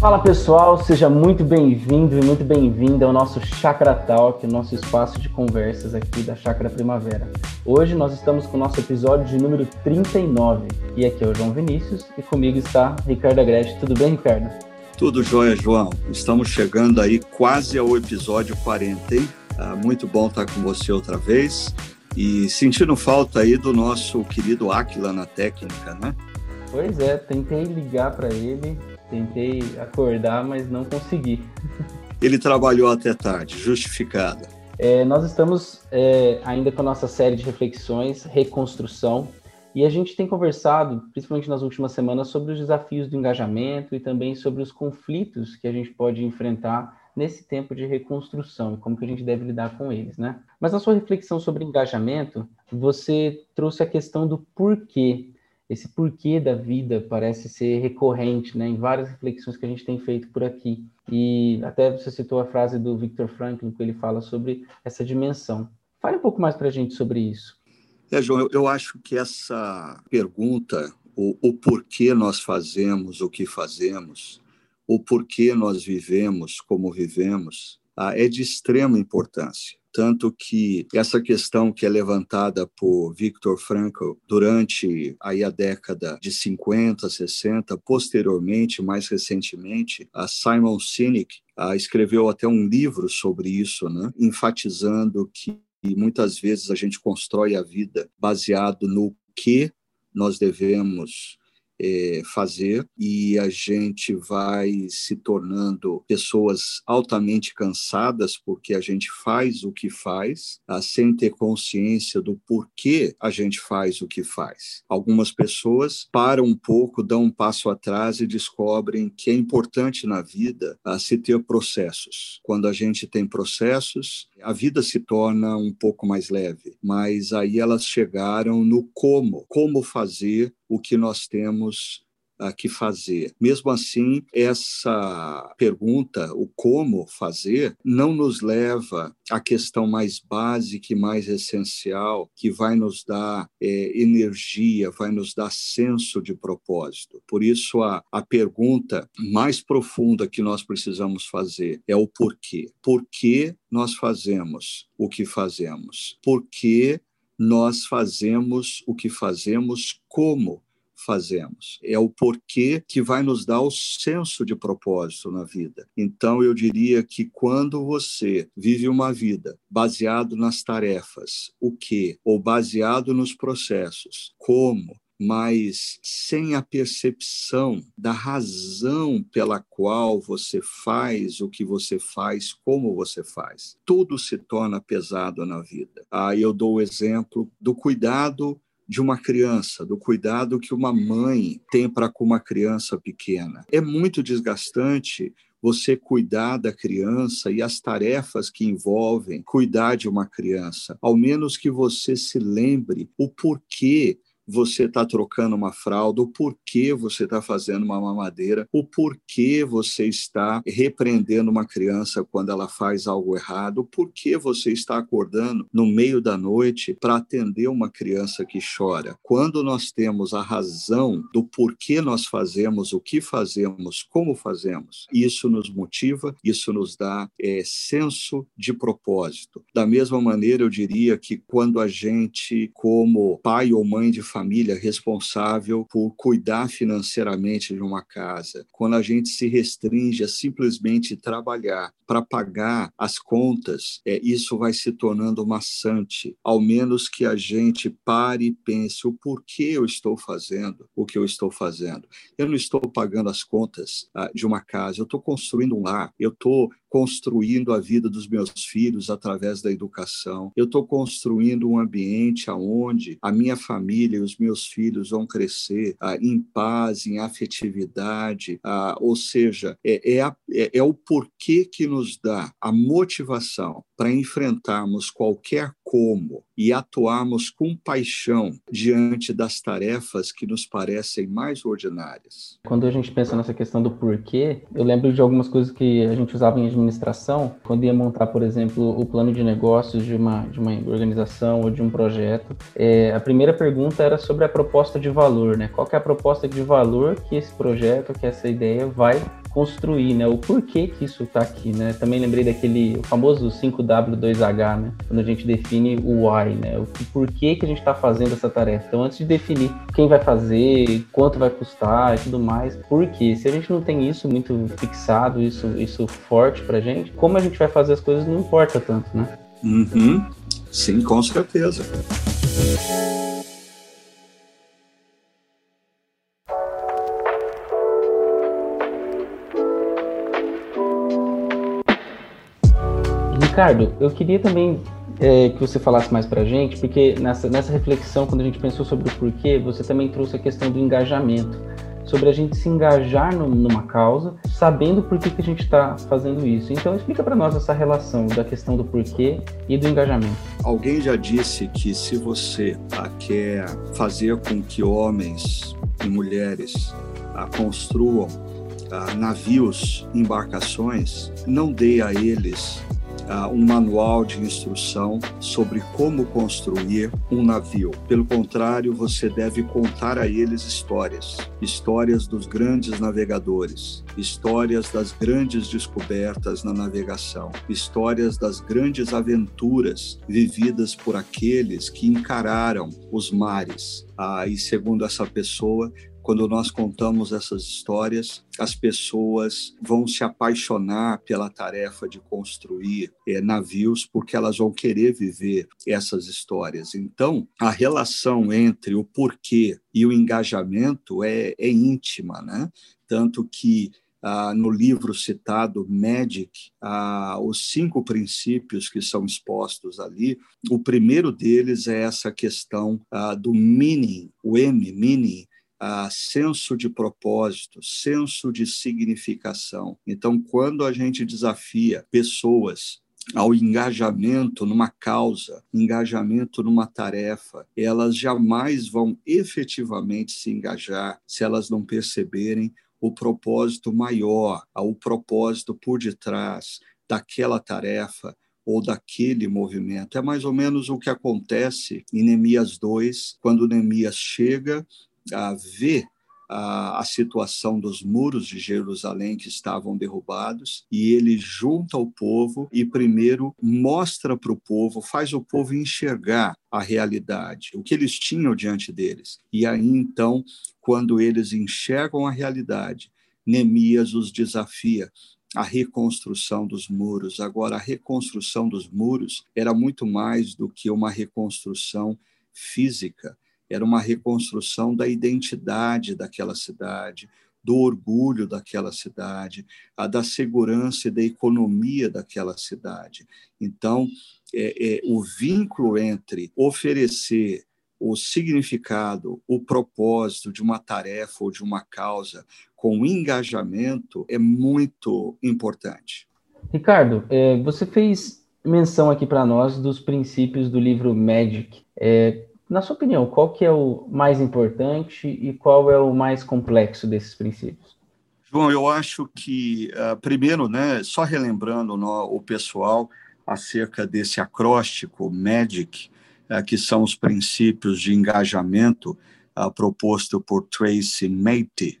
Fala pessoal, seja muito bem-vindo e muito bem-vinda ao nosso Chakra Talk, nosso espaço de conversas aqui da Chakra Primavera. Hoje nós estamos com o nosso episódio de número 39 e aqui é o João Vinícius e comigo está Ricardo Agreste. Tudo bem, Ricardo? Tudo jóia, João. Estamos chegando aí quase ao episódio 40, hein? Ah, muito bom estar com você outra vez e sentindo falta aí do nosso querido Aquila na técnica, né? Pois é, tentei ligar para ele, Tentei acordar, mas não consegui. Ele trabalhou até tarde, justificada. É, nós estamos é, ainda com a nossa série de reflexões, reconstrução, e a gente tem conversado, principalmente nas últimas semanas, sobre os desafios do engajamento e também sobre os conflitos que a gente pode enfrentar nesse tempo de reconstrução e como que a gente deve lidar com eles, né? Mas na sua reflexão sobre engajamento, você trouxe a questão do porquê esse porquê da vida parece ser recorrente, né, em várias reflexões que a gente tem feito por aqui. E até você citou a frase do Victor Franklin, que ele fala sobre essa dimensão. Fale um pouco mais para a gente sobre isso. É, João, eu, eu acho que essa pergunta, o, o porquê nós fazemos o que fazemos, o porquê nós vivemos como vivemos, ah, é de extrema importância tanto que essa questão que é levantada por Viktor Frankl durante aí a década de 50, 60, posteriormente, mais recentemente, a Simon Sinek a, escreveu até um livro sobre isso, né, enfatizando que muitas vezes a gente constrói a vida baseado no que nós devemos é, fazer e a gente vai se tornando pessoas altamente cansadas porque a gente faz o que faz tá? sem ter consciência do porquê a gente faz o que faz. Algumas pessoas param um pouco, dão um passo atrás e descobrem que é importante na vida tá? se ter processos. Quando a gente tem processos, a vida se torna um pouco mais leve, mas aí elas chegaram no como, como fazer o que nós temos uh, que fazer. Mesmo assim, essa pergunta, o como fazer, não nos leva à questão mais básica e mais essencial, que vai nos dar é, energia, vai nos dar senso de propósito. Por isso, a, a pergunta mais profunda que nós precisamos fazer é o porquê. Por que nós fazemos o que fazemos? Por que nós fazemos o que fazemos como fazemos. É o porquê que vai nos dar o senso de propósito na vida. Então, eu diria que quando você vive uma vida baseado nas tarefas, o que, ou baseado nos processos, como, mas sem a percepção da razão pela qual você faz o que você faz, como você faz. Tudo se torna pesado na vida. Aí eu dou o exemplo do cuidado de uma criança, do cuidado que uma mãe tem para com uma criança pequena. É muito desgastante você cuidar da criança e as tarefas que envolvem cuidar de uma criança, ao menos que você se lembre o porquê você está trocando uma fralda, o porquê você está fazendo uma mamadeira, o porquê você está repreendendo uma criança quando ela faz algo errado, o porquê você está acordando no meio da noite para atender uma criança que chora. Quando nós temos a razão do porquê nós fazemos o que fazemos, como fazemos, isso nos motiva, isso nos dá é, senso de propósito. Da mesma maneira, eu diria que quando a gente, como pai ou mãe de família, família responsável por cuidar financeiramente de uma casa, quando a gente se restringe a simplesmente trabalhar para pagar as contas, é, isso vai se tornando maçante, ao menos que a gente pare e pense o porquê eu estou fazendo o que eu estou fazendo. Eu não estou pagando as contas ah, de uma casa, eu estou construindo um lar, eu estou construindo a vida dos meus filhos através da educação. Eu estou construindo um ambiente onde a minha família e os meus filhos vão crescer ah, em paz, em afetividade, ah, ou seja, é, é, a, é, é o porquê que nos dá a motivação para enfrentarmos qualquer como e atuarmos com paixão diante das tarefas que nos parecem mais ordinárias. Quando a gente pensa nessa questão do porquê, eu lembro de algumas coisas que a gente usava em administração, quando ia montar, por exemplo, o plano de negócios de uma, de uma organização ou de um projeto. É, a primeira pergunta era sobre a proposta de valor, né? Qual é a proposta de valor que esse projeto, que essa ideia vai construir, né? O porquê que isso está aqui, né? Também lembrei daquele famoso 5W2H, né? Quando a gente define o why, né? O porquê que a gente está fazendo essa tarefa. Então, antes de definir quem vai fazer, quanto vai custar e tudo mais, por quê? Se a gente não tem isso muito fixado, isso, isso forte pra gente, como a gente vai fazer as coisas não importa tanto, né? Uhum. Sim, com certeza. Ricardo, eu queria também é, que você falasse mais para a gente, porque nessa, nessa reflexão, quando a gente pensou sobre o porquê, você também trouxe a questão do engajamento, sobre a gente se engajar no, numa causa, sabendo por que, que a gente está fazendo isso. Então, explica para nós essa relação da questão do porquê e do engajamento. Alguém já disse que se você ah, quer fazer com que homens e mulheres ah, construam ah, navios, embarcações, não dê a eles uh, um manual de instrução sobre como construir um navio. Pelo contrário, você deve contar a eles histórias, histórias dos grandes navegadores, histórias das grandes descobertas na navegação, histórias das grandes aventuras vividas por aqueles que encararam os mares. Ah, e segundo essa pessoa, quando nós contamos essas histórias, as pessoas vão se apaixonar pela tarefa de construir é, navios, porque elas vão querer viver essas histórias. Então, a relação entre o porquê e o engajamento é, é íntima, né? Tanto que ah, no livro citado Magic, ah, os cinco princípios que são expostos ali. O primeiro deles é essa questão ah, do meaning, o M, meaning, a senso de propósito, senso de significação. Então, quando a gente desafia pessoas ao engajamento numa causa, engajamento numa tarefa, elas jamais vão efetivamente se engajar se elas não perceberem o propósito maior, o propósito por detrás daquela tarefa ou daquele movimento. É mais ou menos o que acontece em Neemias 2, quando Neemias chega a ver a, a, situação dos muros de Jerusalém que estavam derrubados e ele junta o povo e primeiro mostra para o povo, faz o povo enxergar a realidade, o que eles tinham diante deles. E aí então, quando eles enxergam a realidade, Neemias os desafia a reconstrução dos muros. Agora, a reconstrução dos muros era muito mais do que uma reconstrução física era uma reconstrução da identidade daquela cidade, do orgulho daquela cidade, a da segurança e da economia daquela cidade. Então, é, é, o vínculo entre oferecer o significado, o propósito de uma tarefa ou de uma causa com engajamento é muito importante. Ricardo, é, você fez menção aqui para nós dos princípios do livro Magic. É, na sua opinião, qual que é o mais importante e qual é o mais complexo desses princípios? João, eu acho que, uh, primeiro, né, só relembrando no, o pessoal acerca desse acróstico MAGIC, uh, que são os princípios de engajamento uh, proposto por Tracy Matey.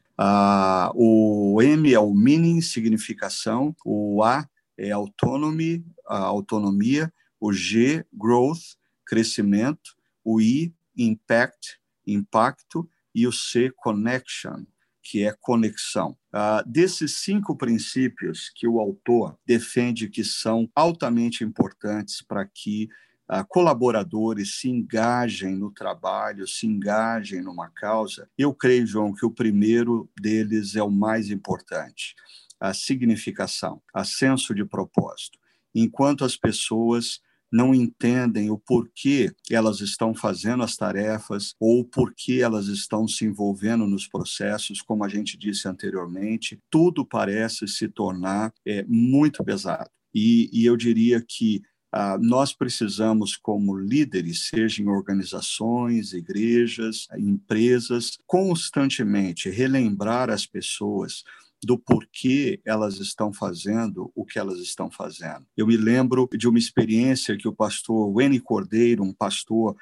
o M é o meaning, significação, o A é autonomy, autonomia, o G, growth, crescimento, o I, impact, impacto, e o C, connection, que é conexão. Uh, desses cinco princípios que o autor defende que são altamente importantes para que uh, colaboradores se engajem no trabalho, se engajem numa causa, eu creio, João, que o primeiro deles é o mais importante, a significação, a senso de propósito. Enquanto as pessoas não entendem o porquê elas estão fazendo as tarefas ou porquê elas estão se envolvendo nos processos, como a gente disse anteriormente, tudo parece se tornar é, muito pesado. E, e eu diria que ah, nós precisamos, como líderes, seja em organizações, igrejas, empresas, constantemente relembrar as pessoas do porquê elas estão fazendo o que elas estão fazendo. Eu me lembro de uma experiência que o pastor Wayne Cordeiro, um pastor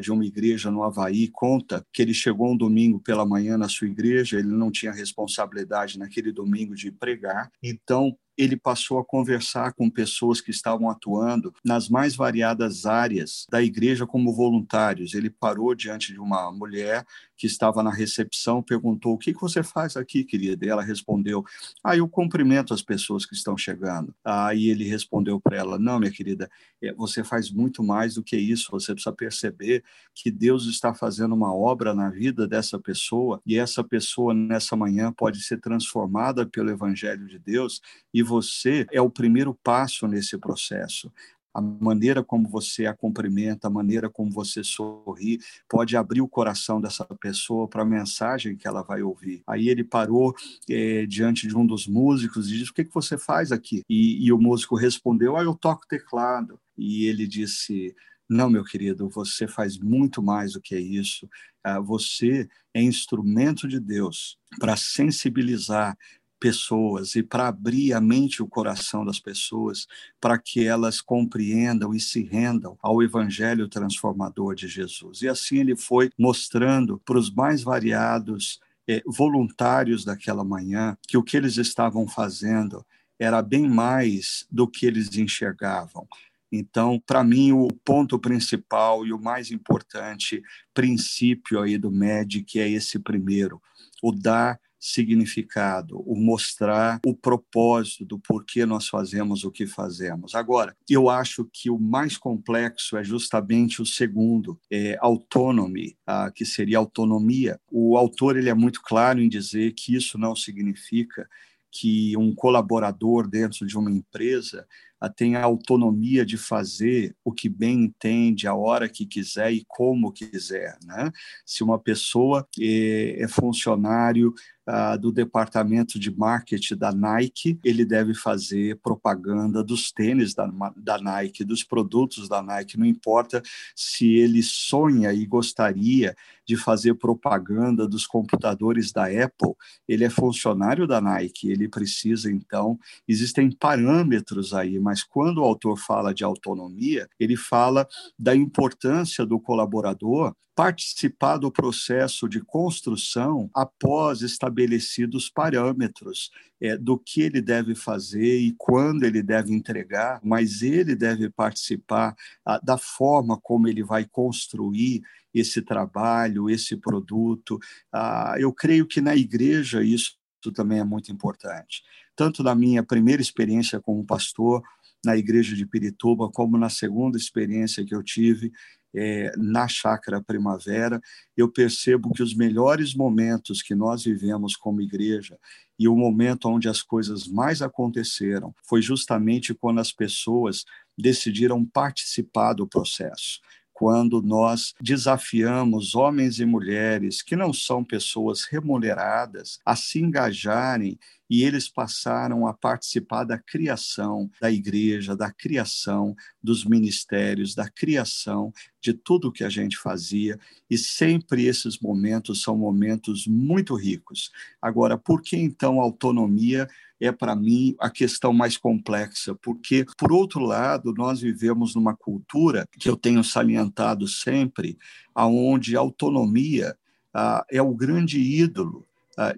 de uma igreja no Havaí conta que ele chegou um domingo pela manhã na sua igreja, ele não tinha responsabilidade naquele domingo de pregar, então ele passou a conversar com pessoas que estavam atuando nas mais variadas áreas da igreja como voluntários. Ele parou diante de uma mulher que estava na recepção, perguntou: O que, você faz aqui, querida? E ela respondeu: Ah, eu cumprimento as pessoas que estão chegando. Aí ele respondeu para ela: Não, minha querida, é, você faz muito mais do que isso. Você precisa perceber que Deus está fazendo uma obra na vida dessa pessoa e essa pessoa, nessa manhã, pode ser transformada pelo Evangelho de Deus e você é o primeiro passo nesse processo a maneira como você a cumprimenta, a maneira como você sorri, pode abrir o coração dessa pessoa para a mensagem que ela vai ouvir. Aí ele parou é, diante de um dos músicos e disse: O que, que você faz aqui? E, e o músico respondeu: Ah, eu toco teclado. E ele disse: Não, meu querido, você faz muito mais do que isso. Ah, você é instrumento de Deus para sensibilizar pessoas e para abrir a mente e o coração das pessoas para que elas compreendam e se rendam ao evangelho transformador de Jesus. E assim ele foi mostrando para os mais variados eh, voluntários daquela manhã que o que eles estavam fazendo era bem mais do que eles enxergavam. Então, para mim, o ponto principal e o mais importante princípio aí do MED, é esse primeiro, o dar significado, o mostrar o propósito do porquê nós fazemos o que fazemos. Agora, eu acho que o mais complexo é justamente o segundo, é autonomy, ah, que seria autonomia. O autor ele é muito claro em dizer que isso não significa que um colaborador dentro de uma empresa tem a autonomia de fazer o que bem entende, a hora que quiser e como quiser. Né? Se uma pessoa é, é funcionário uh, do departamento de marketing da Nike, ele deve fazer propaganda dos tênis da, da Nike, dos produtos da Nike, não importa se ele sonha e gostaria de fazer propaganda dos computadores da Apple, ele é funcionário da Nike, ele precisa, então, existem parâmetros aí, mas quando o autor fala de autonomia, ele fala da importância do colaborador participar do processo de construção após estabelecidos parâmetros é, do que ele deve fazer e quando ele deve entregar, mas ele deve participar ah, da forma como ele vai construir esse trabalho, esse produto. Ah, eu creio que na igreja isso também é muito importante. Tanto na minha primeira experiência como pastor, na igreja de Pirituba, como na segunda experiência que eu tive é, na Chácara Primavera, eu percebo que os melhores momentos que nós vivemos como igreja e o momento onde as coisas mais aconteceram foi justamente quando as pessoas decidiram participar do processo. Quando nós desafiamos homens e mulheres que não são pessoas remuneradas a se engajarem e eles passaram a participar da criação da igreja, da criação dos ministérios, da criação de tudo que a gente fazia, e sempre esses momentos são momentos muito ricos. Agora, por que então autonomia é para mim a questão mais complexa, porque por outro lado, nós vivemos numa cultura que eu tenho salientado sempre, aonde a autonomia ah, é o grande ídolo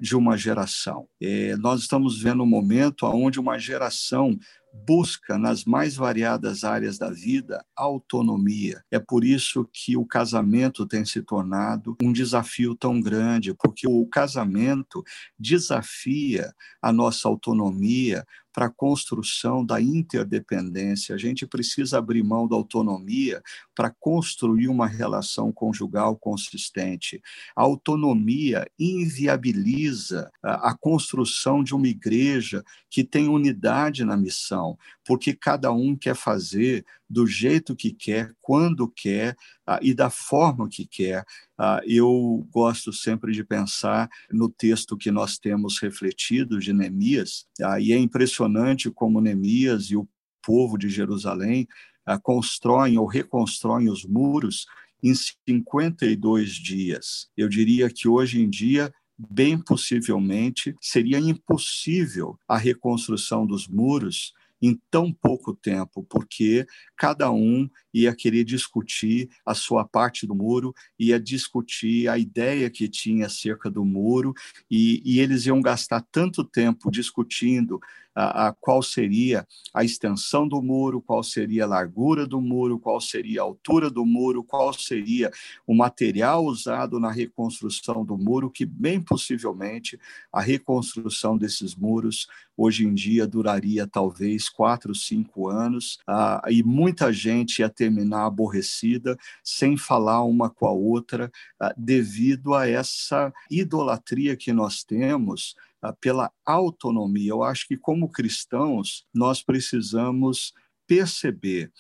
de uma geração. Nós estamos vendo um momento onde uma geração busca nas mais variadas áreas da vida autonomia. É por isso que o casamento tem se tornado um desafio tão grande, porque o casamento desafia a nossa autonomia para a construção da interdependência. A gente precisa abrir mão da autonomia para construir uma relação conjugal consistente. A autonomia inviabiliza a, a construção de uma igreja que tem unidade na missão, porque cada um quer fazer do jeito que quer, quando quer e da forma que quer. Uh, eu gosto sempre de pensar no texto que nós temos refletido de Neemias, uh, e é impressionante como Neemias e o povo de Jerusalém constroem ou reconstroem os muros em 52 dias. Eu diria que hoje em dia bem possivelmente seria impossível a reconstrução dos muros em tão pouco tempo, porque cada um ia querer discutir a sua parte do muro, ia discutir a ideia que tinha acerca do muro, e, e eles iam gastar tanto tempo discutindo a, a, qual seria a extensão do muro, qual seria a largura do muro, qual seria a altura do muro, qual seria o material usado na reconstrução do muro, que bem possivelmente a reconstrução desses muros hoje em dia duraria talvez quatro, cinco anos, ah, e muita gente ia terminar aborrecida, sem falar uma com a outra, ah, devido a essa idolatria que nós temos pela autonomia. Eu acho que, como cristãos, nós precisamos perceber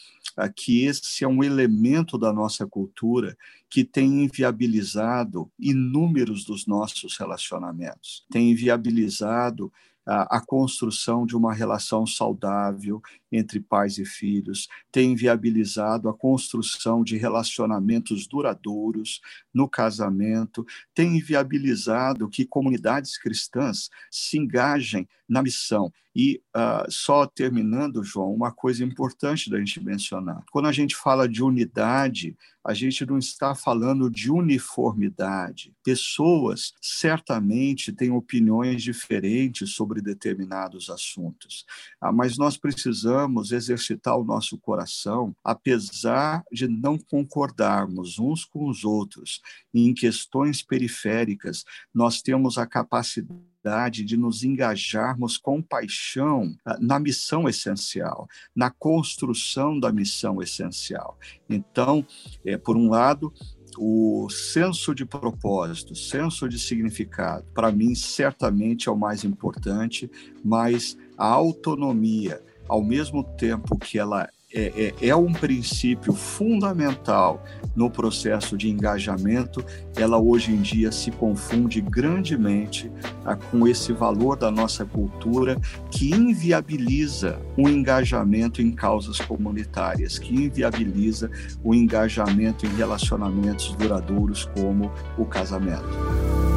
que esse é um elemento da nossa cultura que tem inviabilizado inúmeros dos nossos relacionamentos, tem inviabilizado a, construção de uma relação saudável entre pais e filhos, tem viabilizado a construção de relacionamentos duradouros no casamento, tem viabilizado que comunidades cristãs se engajem na missão. E uh, só terminando, João, uma coisa importante da gente mencionar: quando a gente fala de unidade, a gente não está falando de uniformidade. Pessoas certamente têm opiniões diferentes sobre determinados assuntos, ah, mas nós precisamos exercitar o nosso coração, apesar de não concordarmos uns com os outros em questões periféricas, nós temos a capacidade de nos engajarmos com paixão ah, na missão essencial, na construção da missão essencial. Então, é, por um lado, o senso de propósito, senso de significado, para mim, certamente é o mais importante, mas a autonomia, ao mesmo tempo que ela é, é, é, um princípio fundamental no processo de engajamento, ela hoje em dia se confunde grandemente ah, com esse valor da nossa cultura que inviabiliza o engajamento em causas comunitárias, que inviabiliza o engajamento em relacionamentos duradouros como o casamento.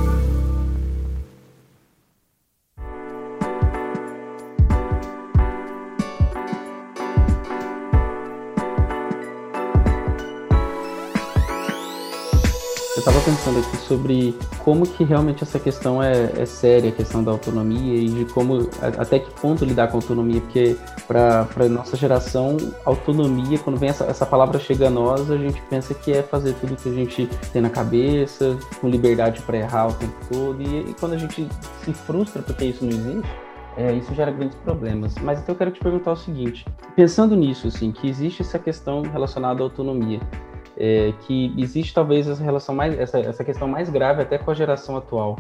Estava pensando aqui sobre como que realmente essa questão é, é, séria, a questão da autonomia e de como, até que ponto lidar com autonomia, porque para nossa geração, autonomia, quando vem essa, essa palavra chega a nós, a gente pensa que é fazer tudo que a gente tem na cabeça, com liberdade para errar o tempo todo, e, e quando a gente se frustra porque isso não existe, é, isso gera grandes problemas. Mas então eu quero te perguntar o seguinte: pensando nisso, assim, que existe essa questão relacionada à autonomia, é, que existe talvez essa relação mais, essa, essa questão mais grave até com a geração atual,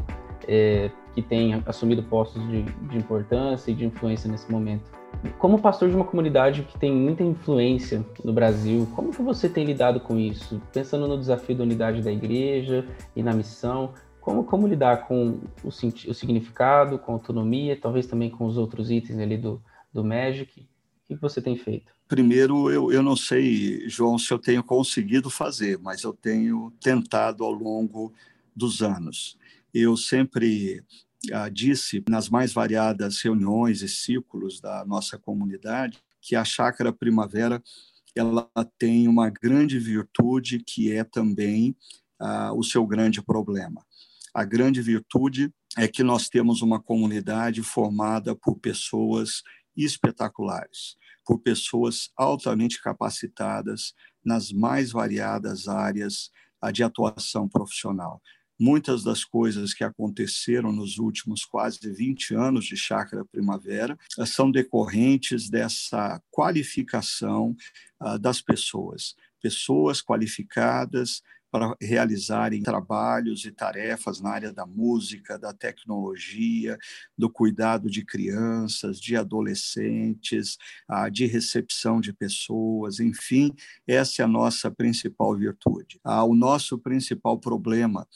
é, que tem assumido postos de, de importância e de influência nesse momento. Como pastor de uma comunidade que tem muita influência no Brasil, como que você tem lidado com isso? Pensando no desafio da unidade da igreja e na missão, como, como lidar com o, o significado, com a autonomia, talvez também com os outros itens ali do, do Magic? O que você tem feito? Primeiro, eu, eu não sei, João, se eu tenho conseguido fazer, mas eu tenho tentado ao longo dos anos. Eu sempre ah, disse nas mais variadas reuniões e círculos da nossa comunidade que a chácara primavera ela tem uma grande virtude que é também ah, o seu grande problema. A grande virtude é que nós temos uma comunidade formada por pessoas espetaculares por pessoas altamente capacitadas nas mais variadas áreas de atuação profissional. Muitas das coisas que aconteceram nos últimos quase 20 anos de Chácara Primavera eh, são decorrentes dessa qualificação uh, das pessoas. Pessoas qualificadas, para realizarem trabalhos e tarefas na área da música, da tecnologia, do cuidado de crianças, de adolescentes, ah, de recepção de pessoas, enfim, essa é a nossa principal virtude. Ah, o nosso principal problema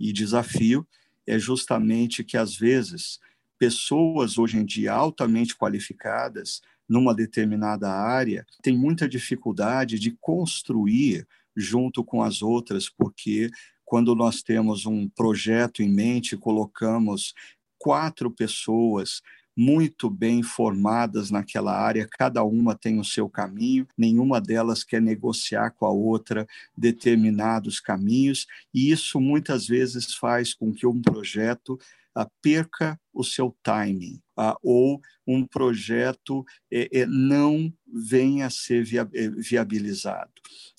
e desafio é justamente que, às vezes, pessoas hoje em dia altamente qualificadas numa determinada área têm muita dificuldade de construir junto com as outras, porque quando nós temos um projeto em mente, colocamos quatro pessoas muito bem formadas naquela área, cada uma tem o seu caminho, nenhuma delas quer negociar com a outra determinados caminhos, e isso muitas vezes faz com que um projeto ah, perca o seu timing, ah, ou um projeto eh, eh, não venha a ser eh, viabilizado.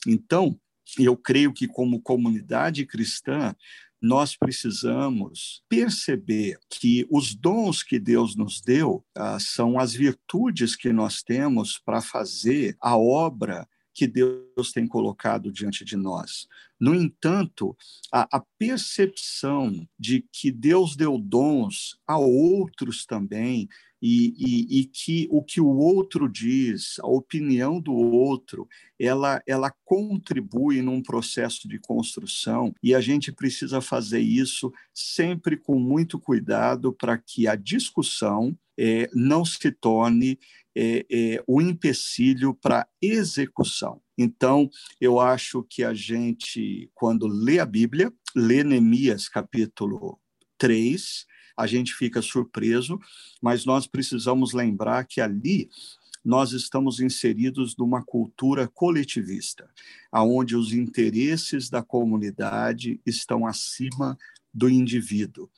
Então, eu creio que, como comunidade cristã, nós precisamos perceber que os dons que Deus nos deu ah, são as virtudes que nós temos para fazer a obra que Deus tem colocado diante de nós. No entanto, a, a, percepção de que Deus deu dons a outros também, e, e, e, que o que o outro diz, a opinião do outro, ela, ela contribui num processo de construção e a gente precisa fazer isso sempre com muito cuidado para que a discussão é, não se torne é, é, o empecilho para execução. Então, eu acho que a gente, quando lê a Bíblia, lê Neemias capítulo 3, a gente fica surpreso, mas nós precisamos lembrar que ali nós estamos inseridos numa cultura coletivista, aonde os interesses da comunidade estão acima do indivíduo.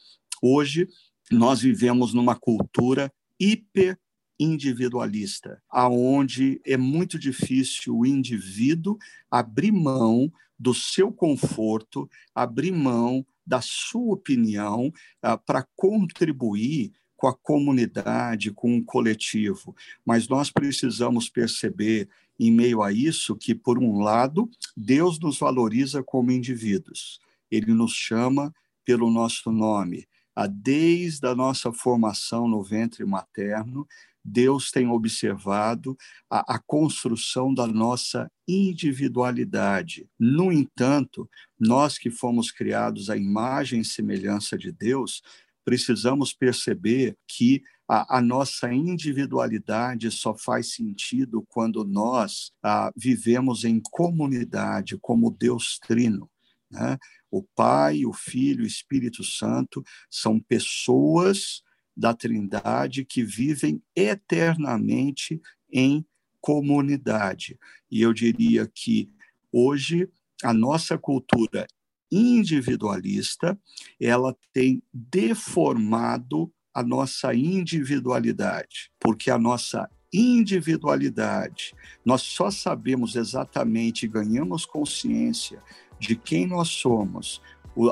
Hoje nós vivemos numa cultura hiper individualista, aonde é muito difícil o indivíduo abrir mão do seu conforto, abrir mão da sua opinião ah, para contribuir com a comunidade, com o coletivo. Mas nós precisamos perceber, em meio a isso, que, por um lado, Deus nos valoriza como indivíduos, ele nos chama pelo nosso nome. Desde a nossa formação no ventre materno, Deus tem observado a, a, construção da nossa individualidade. No entanto, nós que fomos criados à imagem e semelhança de Deus, precisamos perceber que a, a nossa individualidade só faz sentido quando nós a, vivemos em comunidade, como Deus Trino. Né? O Pai, o Filho, o Espírito Santo são pessoas da Trindade que vivem eternamente em comunidade. E eu diria que hoje a nossa cultura individualista, ela tem deformado a nossa individualidade, porque a nossa individualidade, nós só sabemos exatamente, ganhamos consciência de quem nós somos,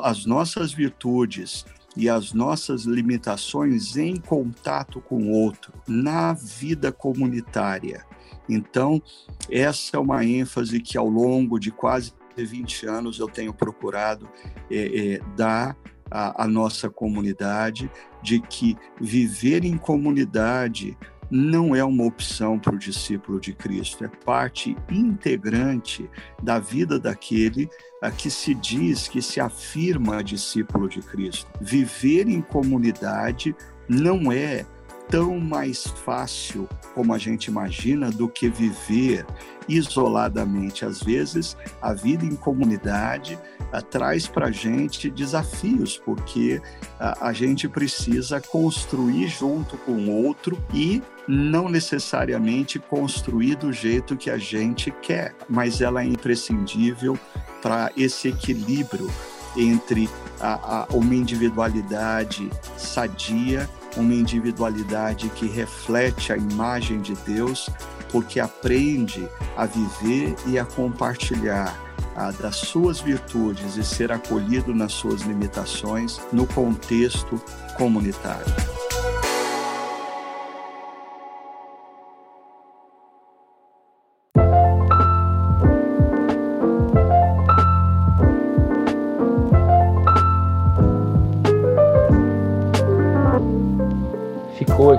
as nossas virtudes, e as nossas limitações em contato com o outro, na vida comunitária. Então, essa é uma ênfase que ao longo de quase 20 anos eu tenho procurado é, é, dar à, à nossa comunidade, de que viver em comunidade não é uma opção para o discípulo de Cristo, é parte integrante da vida daquele a que se diz que se afirma discípulo de Cristo. Viver em comunidade não é tão mais fácil como a gente imagina do que viver isoladamente. Às vezes, a vida em comunidade uh, traz para a gente desafios, porque uh, a gente precisa construir junto com o outro e não necessariamente construir do jeito que a gente quer, mas ela é imprescindível para esse equilíbrio entre a, a, uma individualidade sadia, uma individualidade que reflete a imagem de Deus, porque aprende a viver e a compartilhar a, das suas virtudes e ser acolhido nas suas limitações no contexto comunitário.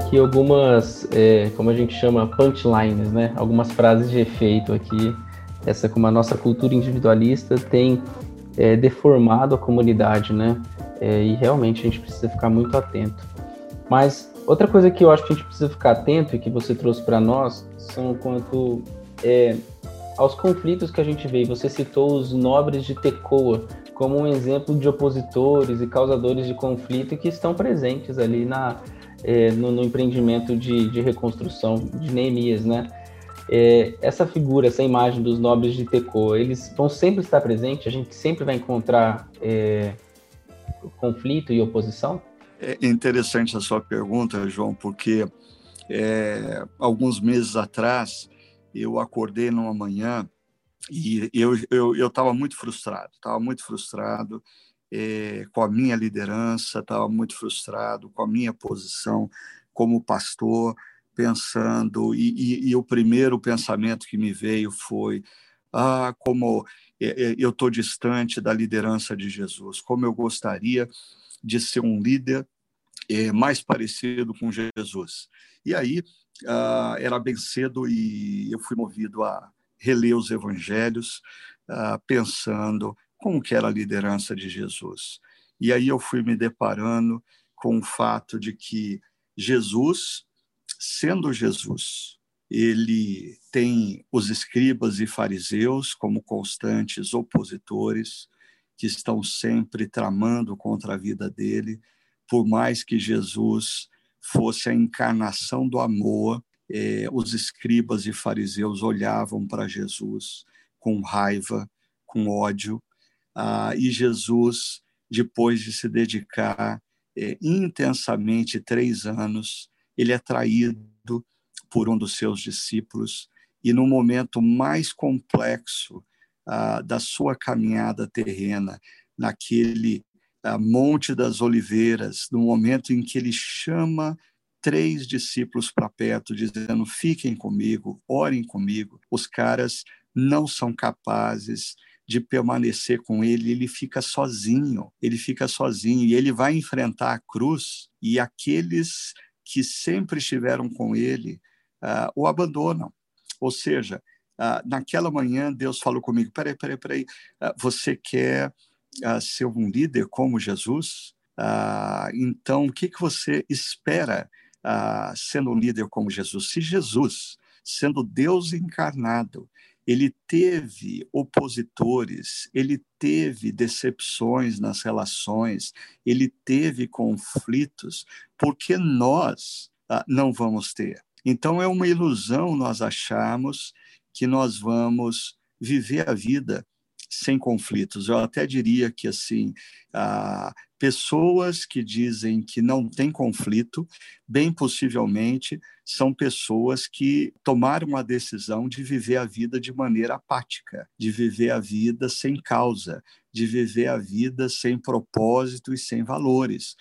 Aqui algumas, é, como a gente chama, punchlines, né? Algumas frases de efeito aqui. Essa, como a nossa cultura individualista tem é, deformado a comunidade, né? É, e realmente a gente precisa ficar muito atento. Mas outra coisa que eu acho que a gente precisa ficar atento e que você trouxe para nós são quanto é, aos conflitos que a gente vê. Você citou os nobres de Tecoa como um exemplo de opositores e causadores de conflito que estão presentes ali na, é, no, no, empreendimento de, de, reconstrução de Neemias, né? É, essa figura, essa imagem dos nobres de Tecoa, eles vão sempre estar presentes? A gente sempre vai encontrar é, conflito e oposição? É interessante a sua pergunta, João, porque é, alguns meses atrás eu acordei numa manhã e eu estava eu, eu muito frustrado, estava muito frustrado é, com a minha liderança, estava muito frustrado com a minha posição como pastor, pensando, e, e, e o primeiro pensamento que me veio foi: ah, como eu estou distante da liderança de Jesus, como eu gostaria de ser um líder é, mais parecido com Jesus. E aí, ah, era bem cedo e eu fui movido a reler os evangelhos, ah, pensando como que era a liderança de Jesus. E aí eu fui me deparando com o fato de que Jesus, sendo Jesus, ele tem os escribas e fariseus como constantes opositores que estão sempre tramando contra a vida dele, por mais que Jesus fosse a encarnação do amor, eh, os escribas e fariseus olhavam para Jesus com raiva, com ódio, ah, e Jesus, depois de se dedicar eh, intensamente três anos, ele é traído por um dos seus discípulos, e no momento mais complexo ah, da sua caminhada terrena, naquele Monte das Oliveiras, no momento em que ele chama três discípulos para perto, dizendo: fiquem comigo, orem comigo. Os caras não são capazes de permanecer com ele, ele fica sozinho, ele fica sozinho e ele vai enfrentar a cruz e aqueles que sempre estiveram com ele uh, o abandonam. Ou seja, uh, naquela manhã Deus falou comigo: peraí, peraí, peraí, uh, você quer ser um líder como Jesus, então o que, que você espera sendo um líder como Jesus? Se Jesus, sendo Deus encarnado, ele teve opositores, ele teve decepções nas relações, ele teve conflitos, porque nós ah, não vamos ter. Então é uma ilusão nós acharmos que nós vamos viver a vida sem conflitos. Eu até diria que assim, pessoas que dizem que não tem conflito, bem possivelmente são pessoas que tomaram a decisão de viver a vida de maneira apática, de viver a vida sem causa, de viver a vida sem propósito e sem valores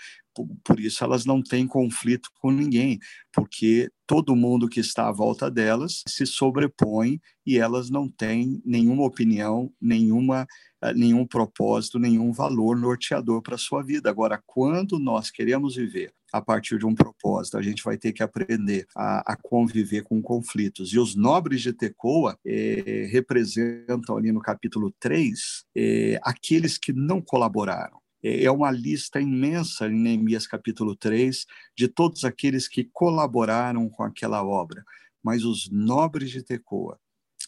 por isso elas não têm conflito com ninguém, porque todo mundo que está à volta delas se sobrepõe e elas não têm nenhuma opinião, nenhuma, eh, nenhum propósito, nenhum valor norteador para a sua vida. Agora, quando nós queremos viver a partir de um propósito, a gente vai ter que aprender a, a conviver com conflitos. E os nobres de Tecoa eh, representam ali no capítulo 3 eh, aqueles que não colaboraram é, é uma lista imensa em Neemias capítulo 3 de todos aqueles que colaboraram com aquela obra, mas os nobres de Tecoa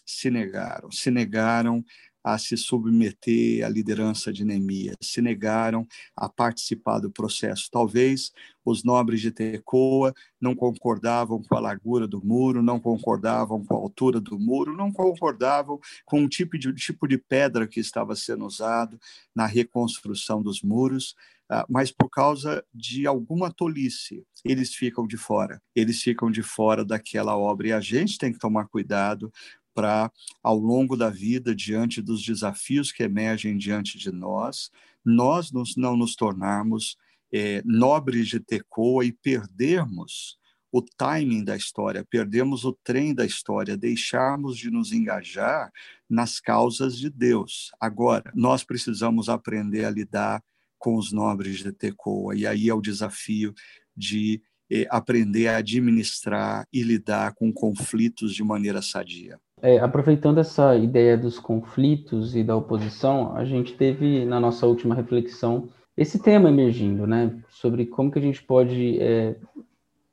se negaram, se negaram a se submeter à liderança de Neemias, se negaram a participar do processo. Talvez os nobres de Tecoa não concordavam com a largura do muro, não concordavam com a altura do muro, não concordavam com o tipo de, tipo de pedra que estava sendo usado na reconstrução dos muros, ah, mas por causa de alguma tolice, eles ficam de fora. Eles ficam de fora daquela obra e a gente tem que tomar cuidado para, ao longo da vida, diante dos desafios que emergem diante de nós, nós nos, não nos tornarmos é, nobres de Tecoa e perdermos o timing da história, perdemos o trem da história, deixarmos de nos engajar nas causas de Deus. Agora, nós precisamos aprender a lidar com os nobres de Tecoa, e aí é o desafio de eh, aprender a administrar e lidar com conflitos de maneira sadia. É, aproveitando essa ideia dos conflitos e da oposição, a gente teve na nossa última reflexão esse tema emergindo, né? Sobre como que a gente pode é,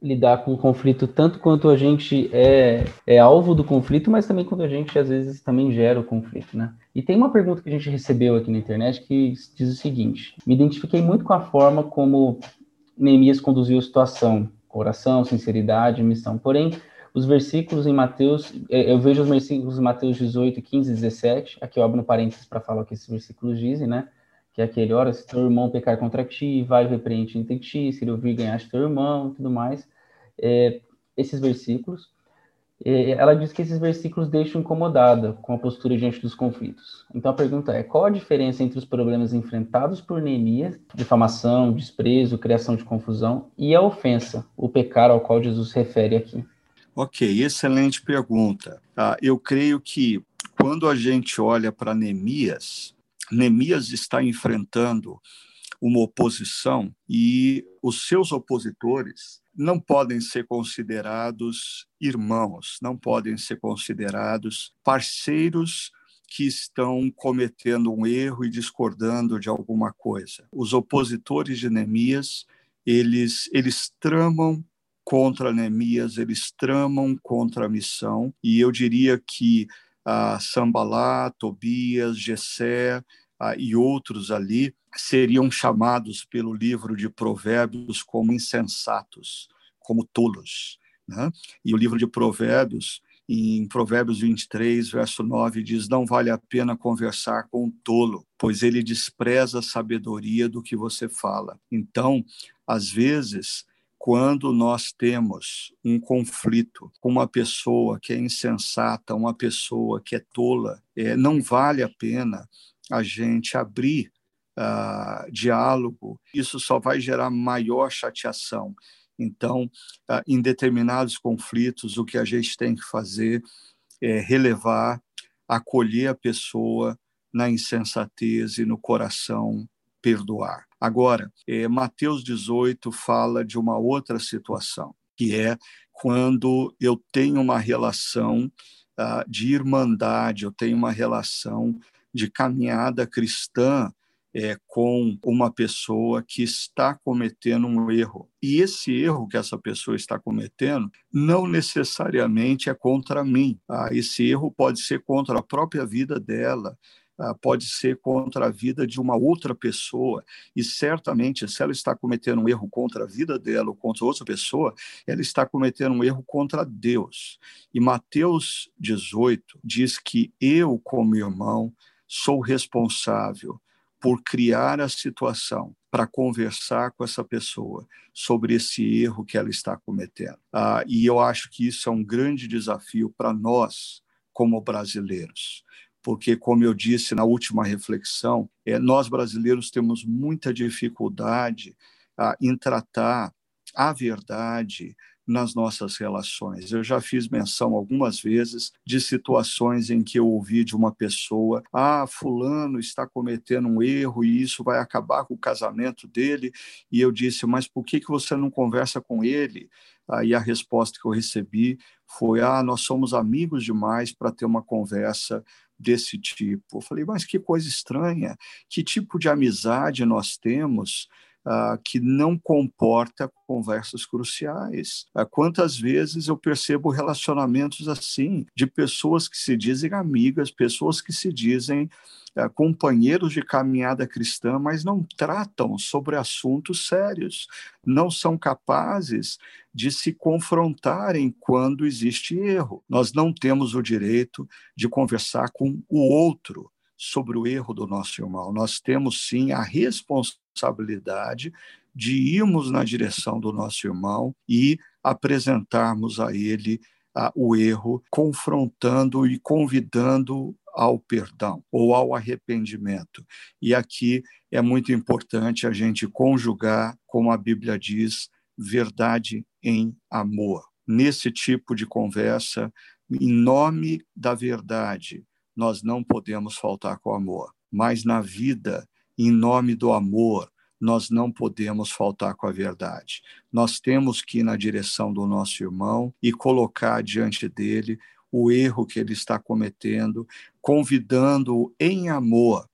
lidar com o conflito tanto quanto a gente é, é alvo do conflito, mas também quando a gente às vezes também gera o conflito, né? E tem uma pergunta que a gente recebeu aqui na internet que diz o seguinte: me identifiquei muito com a forma como Neemias conduziu a situação oração, sinceridade, missão. Porém, os versículos em Mateus, é, eu vejo os versículos em Mateus 18, 15 e 17, aqui eu abro no parênteses para falar o que esses versículos dizem, né? Que é aquele, ora, se teu irmão pecar contra ti, vai repreende entre ti, se ele ouvir, ganhaste teu irmão, tudo mais. É, esses versículos, ela diz que esses versículos deixam incomodada com a postura diante dos conflitos. Então a pergunta é: qual a diferença entre os problemas enfrentados por Neemias, difamação, desprezo, criação de confusão, e a ofensa, o pecado ao qual Jesus refere aqui? Ok, excelente pergunta. Ah, eu creio que quando a gente olha para Neemias, Neemias está enfrentando uma oposição e os seus opositores não podem ser considerados irmãos, não podem ser considerados parceiros que estão cometendo um erro e discordando de alguma coisa. Os opositores de Neemias, eles, eles tramam contra Neemias, eles tramam contra a missão, e eu diria que ah, Sambalá, Tobias, Gessé e outros ali seriam chamados pelo livro de Provérbios como insensatos, como tolos. Né? E o livro de Provérbios, em Provérbios 23, verso 9, diz: Não vale a pena conversar com um tolo, pois ele despreza a sabedoria do que você fala. Então, às vezes, quando nós temos um conflito com uma pessoa que é insensata, uma pessoa que é tola, é, não vale a pena a gente abrir uh, diálogo, isso só vai gerar maior chateação. Então, uh, em determinados conflitos, o que a gente tem que fazer é relevar, acolher a pessoa na insensatez e no coração perdoar. Agora, é, Mateus 18 fala de uma outra situação, que é quando eu tenho uma relação uh, de irmandade, eu tenho uma relação de caminhada cristã é, com uma pessoa que está cometendo um erro. E esse erro que essa pessoa está cometendo não necessariamente é contra mim. Ah, esse erro pode ser contra a própria vida dela, ah, pode ser contra a vida de uma outra pessoa. E certamente, se ela está cometendo um erro contra a vida dela ou contra outra pessoa, ela está cometendo um erro contra Deus. E Mateus 18 diz que eu, como irmão, sou responsável por criar a situação para conversar com essa pessoa sobre esse erro que ela está cometendo. Ah, e eu acho que isso é um grande desafio para nós, como brasileiros porque, como eu disse na última reflexão, é, nós brasileiros temos muita dificuldade ah, em tratar a verdade nas nossas relações. Eu já fiz menção algumas vezes de situações em que eu ouvi de uma pessoa: ah, Fulano está cometendo um erro e isso vai acabar com o casamento dele. E eu disse: mas por que, que você não conversa com ele? Aí a resposta que eu recebi foi: ah, nós somos amigos demais para ter uma conversa desse tipo. Eu falei, mas que coisa estranha, que tipo de amizade nós temos uh, que não comporta conversas cruciais. Uh, quantas vezes eu percebo relacionamentos assim, de pessoas que se dizem amigas, pessoas que se dizem uh, companheiros de caminhada cristã, mas não tratam sobre assuntos sérios, não são capazes de se confrontarem quando existe erro. Nós não temos o direito de conversar com o outro sobre o erro do nosso irmão. Nós temos sim a responsabilidade de irmos na direção do nosso irmão e apresentarmos a ele a, o erro, confrontando e convidando ao perdão ou ao arrependimento. E aqui é muito importante a gente conjugar, como a Bíblia diz, verdade em amor. Nesse tipo de conversa, em nome da verdade, nós não podemos faltar com amor. Mas na vida, em nome do amor, nós não podemos faltar com a verdade. Nós temos que ir na direção do nosso irmão e colocar diante dele o erro que ele está cometendo, convidando-o em amor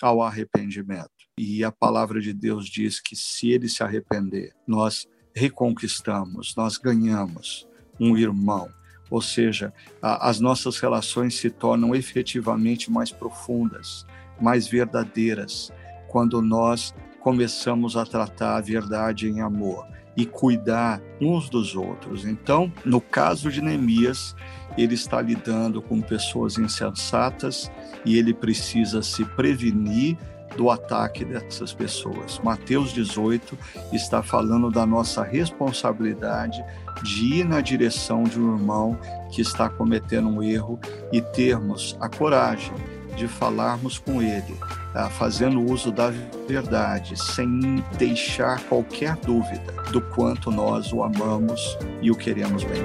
ao arrependimento. E a palavra de Deus diz que se ele se arrepender, nós reconquistamos, nós ganhamos um irmão ou seja, a, as nossas relações se tornam efetivamente mais profundas, mais verdadeiras, quando nós começamos a tratar a verdade em amor. e cuidar uns dos outros. Então, no caso de Neemias, ele está lidando com pessoas insensatas e ele precisa se prevenir do ataque dessas pessoas. Mateus 18 está falando da nossa responsabilidade de ir na direção de um irmão que está cometendo um erro e termos a coragem de falarmos com ele, tá? fazendo uso da verdade, sem deixar qualquer dúvida do quanto nós o amamos e o queremos bem.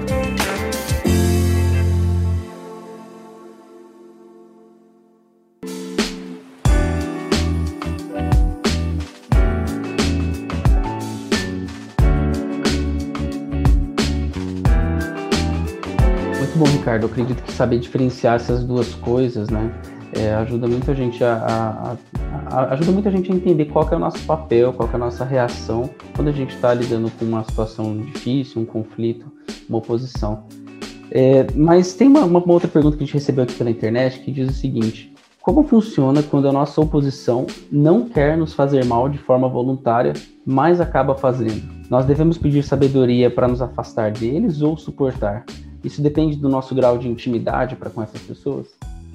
Muito bom, Ricardo. Eu acredito que saber diferenciar essas duas coisas, né? É, ajuda muito a gente a, a, a, ajuda muito a gente a entender qual é o nosso papel, qual é a nossa reação quando a gente está lidando com uma situação difícil, um conflito, uma oposição. É, mas tem uma, uma, outra pergunta que a gente recebeu aqui pela internet que diz o seguinte: como funciona quando a nossa oposição não quer nos fazer mal de forma voluntária, mas acaba fazendo? Nós devemos pedir sabedoria para nos afastar deles ou suportar? Isso depende do nosso grau de intimidade para com essas pessoas?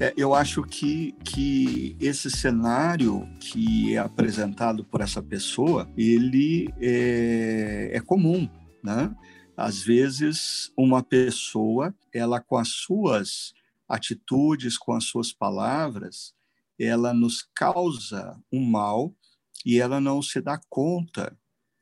É, eu acho que, que esse cenário que é apresentado por essa pessoa, ele é, é comum, né? Às vezes, uma pessoa, ela com as suas atitudes, com as suas palavras, ela nos causa um mal e ela não se dá conta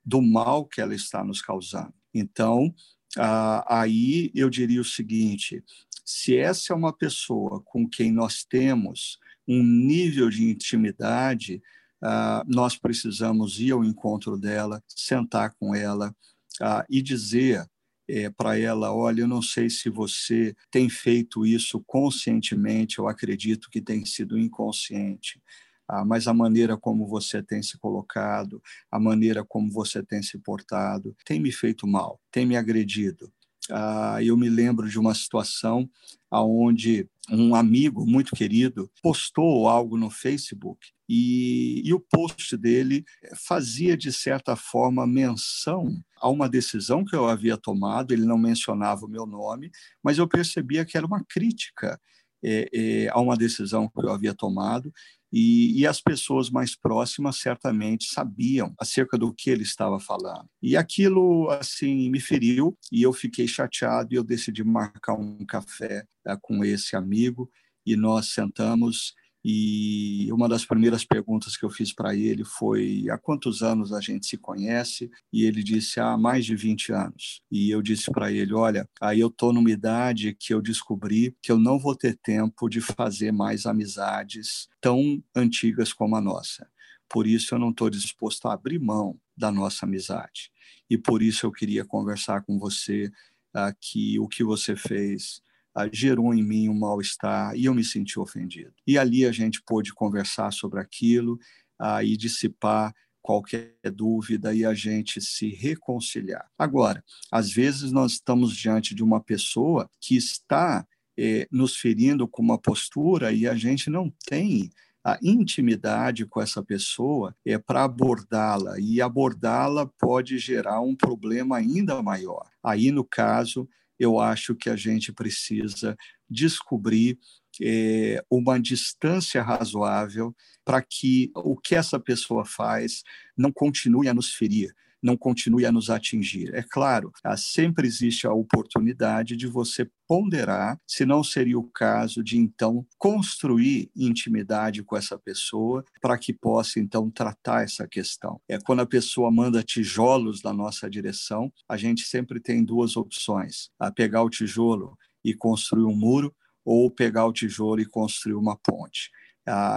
do mal que ela está nos causando. Então, ah, aí eu diria o seguinte: se essa é uma pessoa com quem nós temos um nível de intimidade, uh, nós precisamos ir ao encontro dela, sentar com ela uh, e dizer é, para ela: olha, eu não sei se você tem feito isso conscientemente, eu acredito que tem sido inconsciente. Ah, mas a maneira como você tem se colocado, a maneira como você tem se portado, tem me feito mal, tem me agredido. Ah, eu me lembro de uma situação onde um amigo muito querido postou algo no Facebook e, e, o post dele fazia, de certa forma, menção a uma decisão que eu havia tomado. Ele não mencionava o meu nome, mas eu percebia que era uma crítica é, é, a uma decisão que eu havia tomado e, e, as pessoas mais próximas certamente sabiam acerca do que ele estava falando. E aquilo, assim, me feriu e eu fiquei chateado e eu decidi marcar um café uh, com esse amigo e nós sentamos e uma das primeiras perguntas que eu fiz para ele foi: há quantos anos a gente se conhece? E ele disse: há mais de 20 anos. E eu disse para ele: olha, aí eu estou numa idade que eu descobri que eu não vou ter tempo de fazer mais amizades tão antigas como a nossa. Por isso eu não estou disposto a abrir mão da nossa amizade. E por isso eu queria conversar com você uh, que o que você fez ah, gerou em mim um mal-estar e eu me senti ofendido. E ali a gente pôde conversar sobre aquilo uh, e dissipar qualquer dúvida e a gente se reconciliar. Agora, às vezes nós estamos diante de uma pessoa que está eh, nos ferindo com uma postura e a gente não tem a intimidade com essa pessoa é para abordá-la e abordá-la pode gerar um problema ainda maior. Aí no caso eu acho que a gente precisa descobrir é, uma distância razoável para que o que essa pessoa faz não continue a nos ferir, não continue a nos atingir. É claro, sempre existe a oportunidade de você ponderar se não seria o caso de então construir intimidade com essa pessoa para que possa então tratar essa questão. É quando a pessoa manda tijolos na nossa direção, a gente sempre tem duas opções: a pegar o tijolo e construir um muro ou pegar o tijolo e construir uma ponte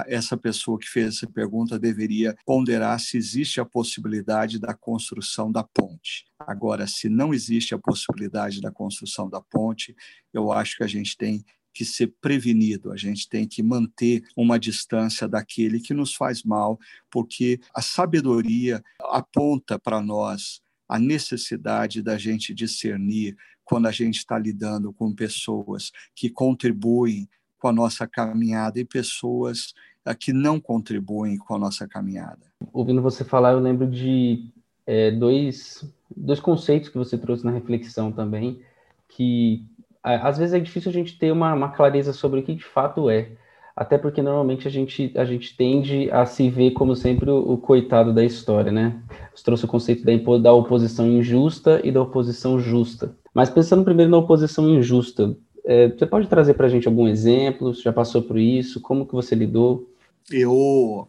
essa pessoa que fez essa pergunta deveria ponderar se existe a possibilidade da construção da ponte. Agora, se não existe a possibilidade da construção da ponte, eu acho que a gente tem que ser prevenido, a gente tem que manter uma distância daquele que nos faz mal, porque a sabedoria aponta para nós a necessidade da gente discernir quando a gente está lidando com pessoas que contribuem com a nossa caminhada e pessoas uh, que não contribuem com a nossa caminhada. Ouvindo você falar, eu lembro de é, dois dois conceitos que você trouxe na reflexão também, que às vezes é difícil a gente ter uma, uma clareza sobre o que de fato é até porque normalmente a gente, a gente tende a se ver como sempre o, o coitado da história, né? Você trouxe o conceito da, da oposição injusta e da oposição justa. Mas pensando primeiro na oposição injusta, é, você pode trazer para a gente algum exemplo? Você já passou por isso? Como que você lidou? Eu,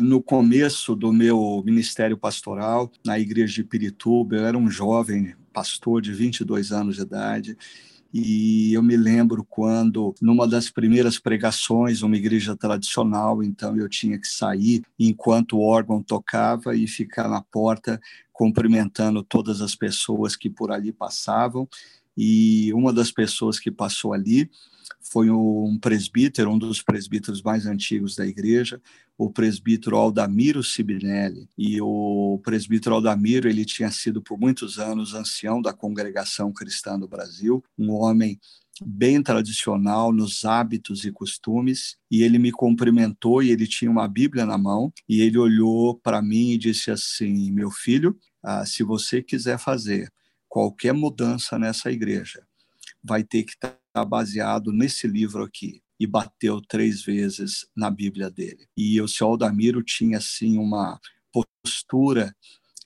no começo do meu ministério pastoral, na igreja de Pirituba, eu era um jovem pastor de 22 anos de idade, e eu me lembro quando, numa das primeiras pregações, uma igreja tradicional, então eu tinha que sair enquanto o órgão tocava e ficar na porta cumprimentando todas as pessoas que por ali passavam. E uma das pessoas que passou ali foi um presbítero, um dos presbíteros mais antigos da igreja, o presbítero Aldamiro Sibinelli. E o presbítero Aldamiro, ele tinha sido por muitos anos ancião da congregação cristã do Brasil, um homem bem tradicional nos hábitos e costumes, e ele me cumprimentou e ele tinha uma Bíblia na mão, e ele olhou para mim e disse assim: "Meu filho, ah, se você quiser fazer qualquer mudança nessa igreja, vai ter que estar baseado nesse livro aqui e bateu três vezes na Bíblia dele. E o senhor Aldamiro tinha assim uma postura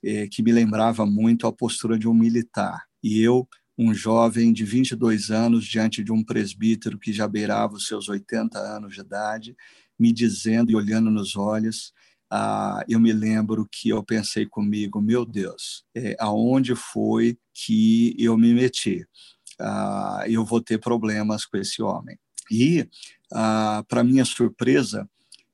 eh, que me lembrava muito a postura de um militar. E eu, um jovem de 22 anos, diante de um presbítero que já beirava os seus 80 anos de idade, me dizendo e olhando nos olhos, ah, eu me lembro que eu pensei comigo, meu Deus, é, aonde foi que eu me meti? ah, eu vou ter problemas com esse homem. E, ah, para minha surpresa,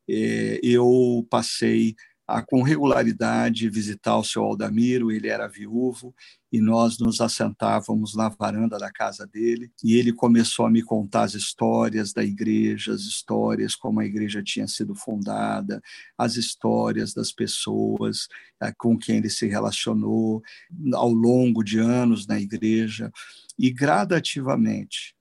eh, eu passei a com regularidade visitar o seu Aldamiro, ele era viúvo, e nós nos assentávamos na varanda da casa dele, e ele começou a me contar as histórias da igreja, as histórias como a igreja tinha sido fundada, as histórias das pessoas eh, com quem ele se relacionou ao longo de anos na igreja, e gradativamente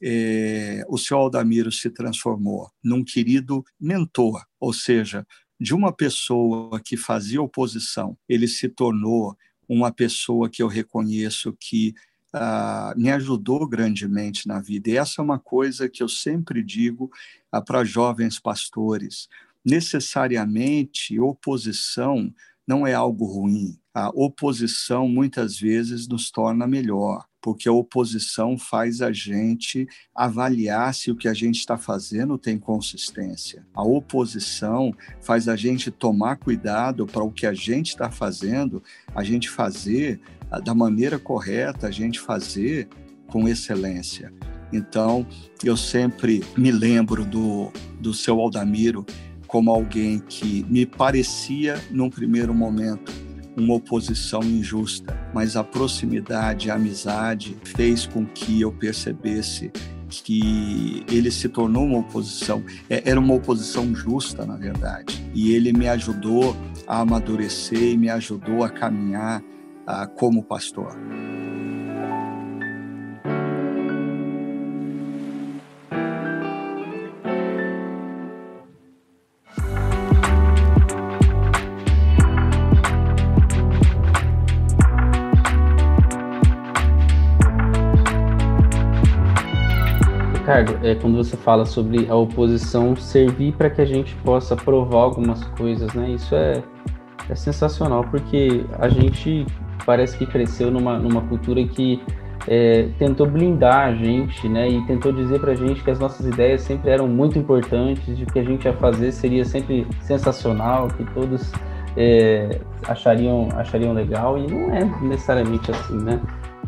é, o senhor Aldamiro se transformou num querido mentor, ou seja, de uma pessoa que fazia oposição, ele se tornou uma pessoa que eu reconheço que ah, me ajudou grandemente na vida. E essa é uma coisa que eu sempre digo ah, para jovens pastores. Necessariamente, oposição não é algo ruim. A oposição muitas vezes nos torna melhor porque a oposição faz a gente avaliar se o que a gente está fazendo tem consistência. A oposição faz a gente tomar cuidado para o que a gente está fazendo, a gente fazer ah, da maneira correta, a gente fazer com excelência. Então, eu sempre me lembro do, do seu Aldamiro como alguém que me parecia, num primeiro momento, uma oposição injusta, mas a proximidade, a amizade fez com que eu percebesse que ele se tornou uma oposição, é, era uma oposição justa, na verdade. E ele me ajudou a amadurecer e me ajudou a caminhar uh, como pastor. É, quando você fala sobre a oposição servir para que a gente possa provar algumas coisas, né? Isso é, é sensacional, porque a gente parece que cresceu numa, numa cultura que é, tentou blindar a gente, né? E tentou dizer para a gente que as nossas ideias sempre eram muito importantes, de que a gente ia fazer seria sempre sensacional, que todos é, achariam, achariam legal, e não é necessariamente assim, né?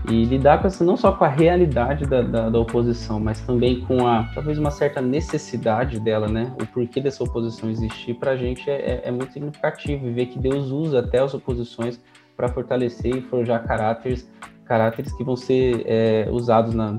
E lidar com essa, não só com a realidade da, da, da, oposição, mas também com a talvez uma certa necessidade dela, né? O porquê dessa oposição existir para a gente é, é, é, muito significativo e ver que Deus usa até as oposições para fortalecer e forjar caráteres caráteres que vão ser é, usados na,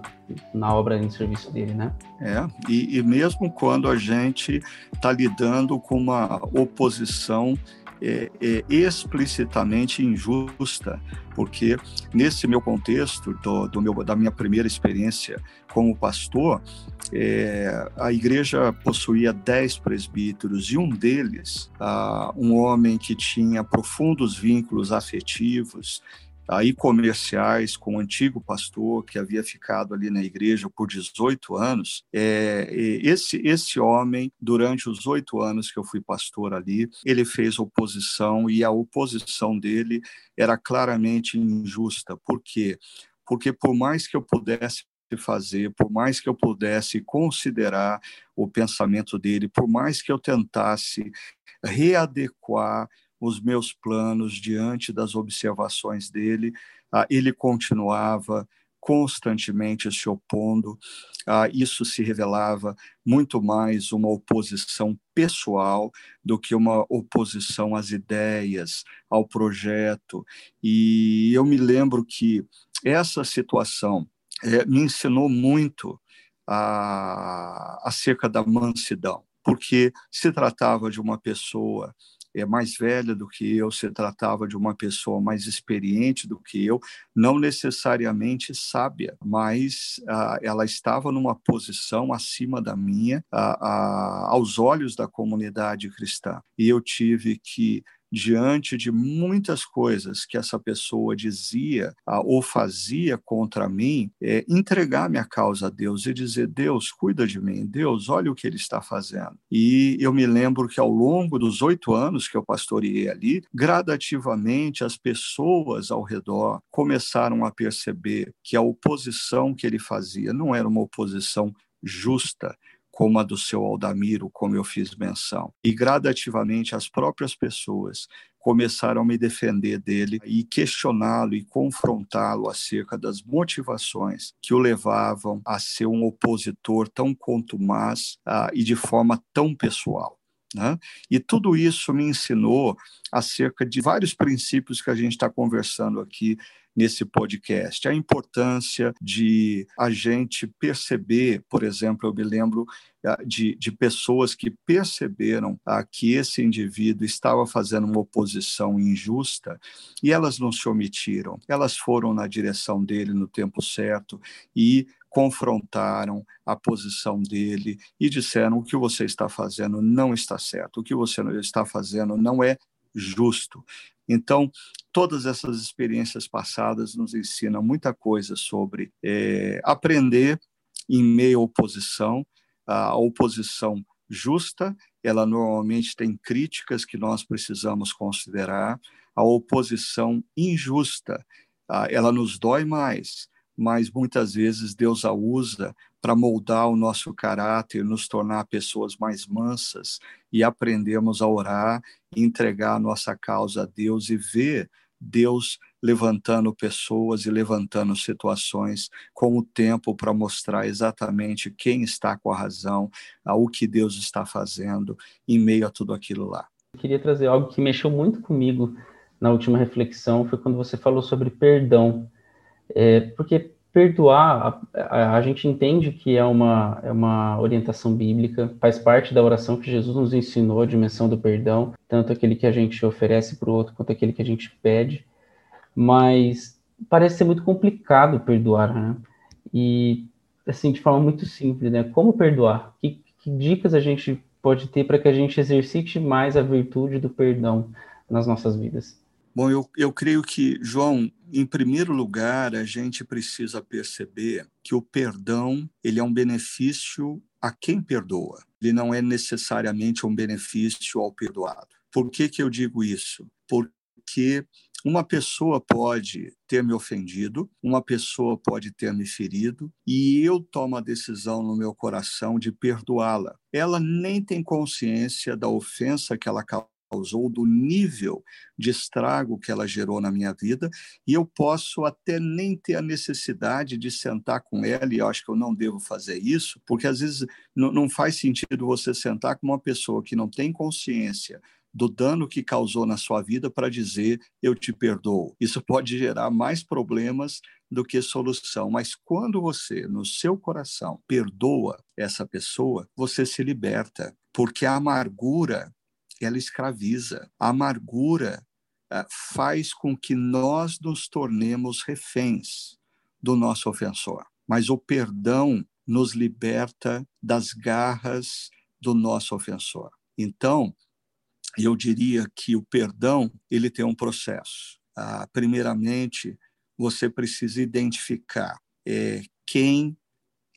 na obra em serviço dele, né? É, e, e mesmo quando a gente está lidando com uma oposição é, é, explicitamente injusta, porque nesse meu contexto, do, do, meu, da minha primeira experiência como pastor, é, a igreja possuía dez presbíteros e um deles, ah, um homem que tinha profundos vínculos afetivos aí comerciais com o antigo pastor que havia ficado ali na igreja por 18 anos. É, esse, esse homem, durante os oito anos que eu fui pastor ali, ele fez oposição e a oposição dele era claramente injusta. Por quê? Porque por mais que eu pudesse fazer, por mais que eu pudesse considerar o pensamento dele, por mais que eu tentasse readequar os meus planos diante das observações dele, ah, ele continuava constantemente se opondo. Ah, isso se revelava muito mais uma oposição pessoal do que uma oposição às ideias, ao projeto. E eu me lembro que essa situação é, me ensinou muito a, acerca da mansidão, porque se tratava de uma pessoa é mais velha do que eu, se tratava de uma pessoa mais experiente do que eu, não necessariamente sábia, mas ah, ela estava numa posição acima da minha, ah, ah, aos olhos da comunidade cristã. E eu tive que diante de muitas coisas que essa pessoa dizia ah, ou fazia contra mim, é, entregar minha causa a Deus e dizer: Deus, cuida de mim, Deus, olha o que ele está fazendo. E eu me lembro que ao longo dos oito anos que eu pastoreei ali, gradativamente as pessoas ao redor começaram a perceber que a oposição que ele fazia não era uma oposição justa, como a do seu Aldamiro, como eu fiz menção. E gradativamente as próprias pessoas começaram a me defender dele e questioná-lo e confrontá-lo acerca das motivações que o levavam a ser um opositor tão contumaz uh, e de forma tão pessoal. Né? E tudo isso me ensinou acerca de vários princípios que a gente está conversando aqui nesse podcast. A importância de a gente perceber, por exemplo, eu me lembro ah, de, de pessoas que perceberam ah, que esse indivíduo estava fazendo uma oposição injusta e elas não se omitiram, elas foram na direção dele no tempo certo e confrontaram a posição dele e disseram: o que você está fazendo não está certo, o que você está fazendo não é justo. Então, todas essas experiências passadas nos ensinam muita coisa sobre é, aprender em meio à oposição, a oposição justa, ela normalmente tem críticas que nós precisamos considerar, a oposição injusta, ela nos dói mais, mas muitas vezes Deus a usa para moldar o nosso caráter, nos tornar pessoas mais mansas e aprendemos a orar, entregar a nossa causa a Deus e ver Deus levantando pessoas e levantando situações com o tempo para mostrar exatamente quem está com a razão, o que Deus está fazendo em meio a tudo aquilo lá. Eu queria trazer algo que mexeu muito comigo na última reflexão, foi quando você falou sobre perdão. É, porque perdoar, a, a, gente entende que é uma, é uma orientação bíblica, faz parte da oração que Jesus nos ensinou, a dimensão do perdão, tanto aquele que a gente oferece para o outro, quanto aquele que a gente pede, mas parece ser muito complicado perdoar, né? E, assim, de forma muito simples, né? Como perdoar? Que, que dicas a gente pode ter para que a gente exercite mais a virtude do perdão nas nossas vidas? Bom, eu, eu creio que, João, em primeiro lugar, a gente precisa perceber que o perdão ele é um benefício a quem perdoa. Ele não é necessariamente um benefício ao perdoado. Por que, que eu digo isso? Porque uma pessoa pode ter me ofendido, uma pessoa pode ter me ferido, e eu tomo a decisão no meu coração de perdoá-la. Ela nem tem consciência da ofensa que ela causou, do nível de estrago que ela gerou na minha vida, e eu posso até nem ter a necessidade de sentar com ela, e eu acho que eu não devo fazer isso, porque às vezes não faz sentido você sentar com uma pessoa que não tem consciência do dano que causou na sua vida para dizer eu te perdoo. Isso pode gerar mais problemas do que solução, mas quando você, no seu coração, perdoa essa pessoa, você se liberta, porque a amargura ela escraviza. A amargura uh, faz com que nós nos tornemos reféns do nosso ofensor. Mas o perdão nos liberta das garras do nosso ofensor. Então, eu diria que o perdão ele tem um processo. ah, primeiramente, você precisa identificar é, quem